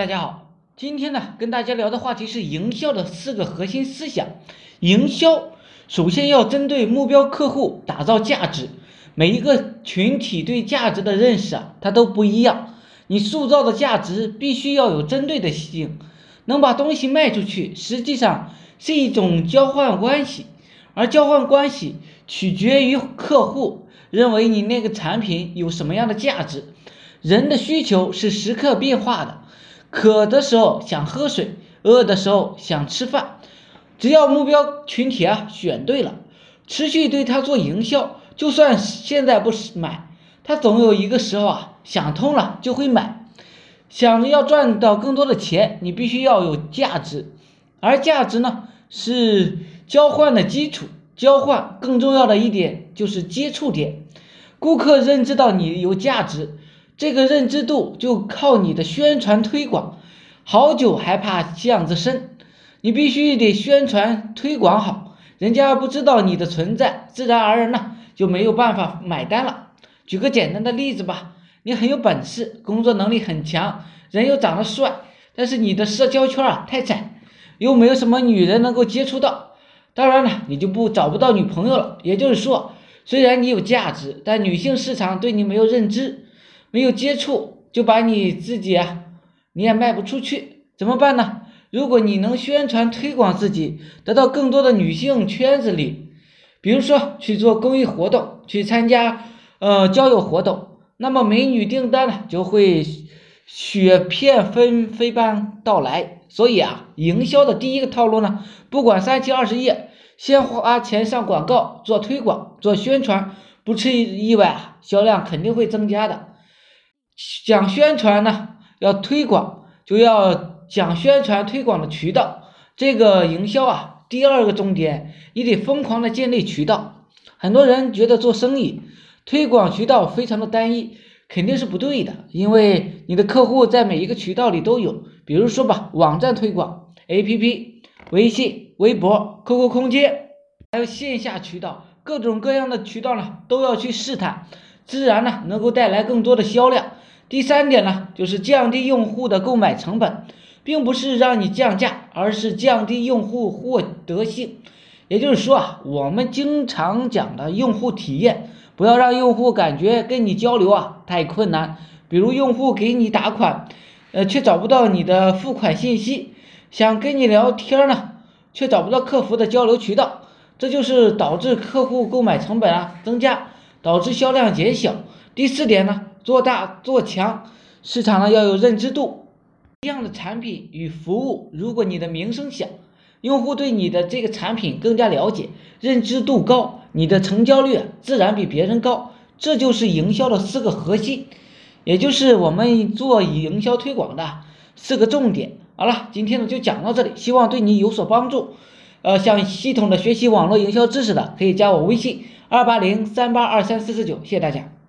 大家好，今天呢跟大家聊的话题是营销的四个核心思想。营销首先要针对目标客户打造价值。每一个群体对价值的认识啊，它都不一样。你塑造的价值必须要有针对的性，能把东西卖出去，实际上是一种交换关系。而交换关系取决于客户认为你那个产品有什么样的价值。人的需求是时刻变化的。渴的时候想喝水，饿的时候想吃饭，只要目标群体啊选对了，持续对他做营销，就算现在不买，他总有一个时候啊想通了就会买。想着要赚到更多的钱，你必须要有价值，而价值呢是交换的基础。交换更重要的一点就是接触点，顾客认知到你有价值。这个认知度就靠你的宣传推广，好酒还怕巷子深，你必须得宣传推广好，人家不知道你的存在，自然而然呢就没有办法买单了。举个简单的例子吧，你很有本事，工作能力很强，人又长得帅，但是你的社交圈啊太窄，又没有什么女人能够接触到，当然了，你就不找不到女朋友了。也就是说，虽然你有价值，但女性市场对你没有认知。没有接触就把你自己啊，你也卖不出去，怎么办呢？如果你能宣传推广自己，得到更多的女性圈子里，比如说去做公益活动，去参加呃交友活动，那么美女订单呢就会雪片纷飞般到来。所以啊，营销的第一个套路呢，不管三七二十一，先花钱上广告，做推广，做宣传，不出意外啊，销量肯定会增加的。讲宣传呢，要推广就要讲宣传推广的渠道。这个营销啊，第二个重点，你得疯狂的建立渠道。很多人觉得做生意推广渠道非常的单一，肯定是不对的。因为你的客户在每一个渠道里都有。比如说吧，网站推广、APP、微信、微博、QQ 空间，还有线下渠道，各种各样的渠道呢，都要去试探，自然呢，能够带来更多的销量。第三点呢，就是降低用户的购买成本，并不是让你降价，而是降低用户获得性。也就是说啊，我们经常讲的用户体验，不要让用户感觉跟你交流啊太困难。比如用户给你打款，呃，却找不到你的付款信息，想跟你聊天呢，却找不到客服的交流渠道，这就是导致客户购买成本啊增加，导致销量减小。第四点呢？做大做强，市场呢要有认知度。一样的产品与服务，如果你的名声响，用户对你的这个产品更加了解，认知度高，你的成交率自然比别人高。这就是营销的四个核心，也就是我们做营销推广的四个重点。好了，今天呢就讲到这里，希望对你有所帮助。呃，想系统的学习网络营销知识的，可以加我微信二八零三八二三四四九，谢谢大家。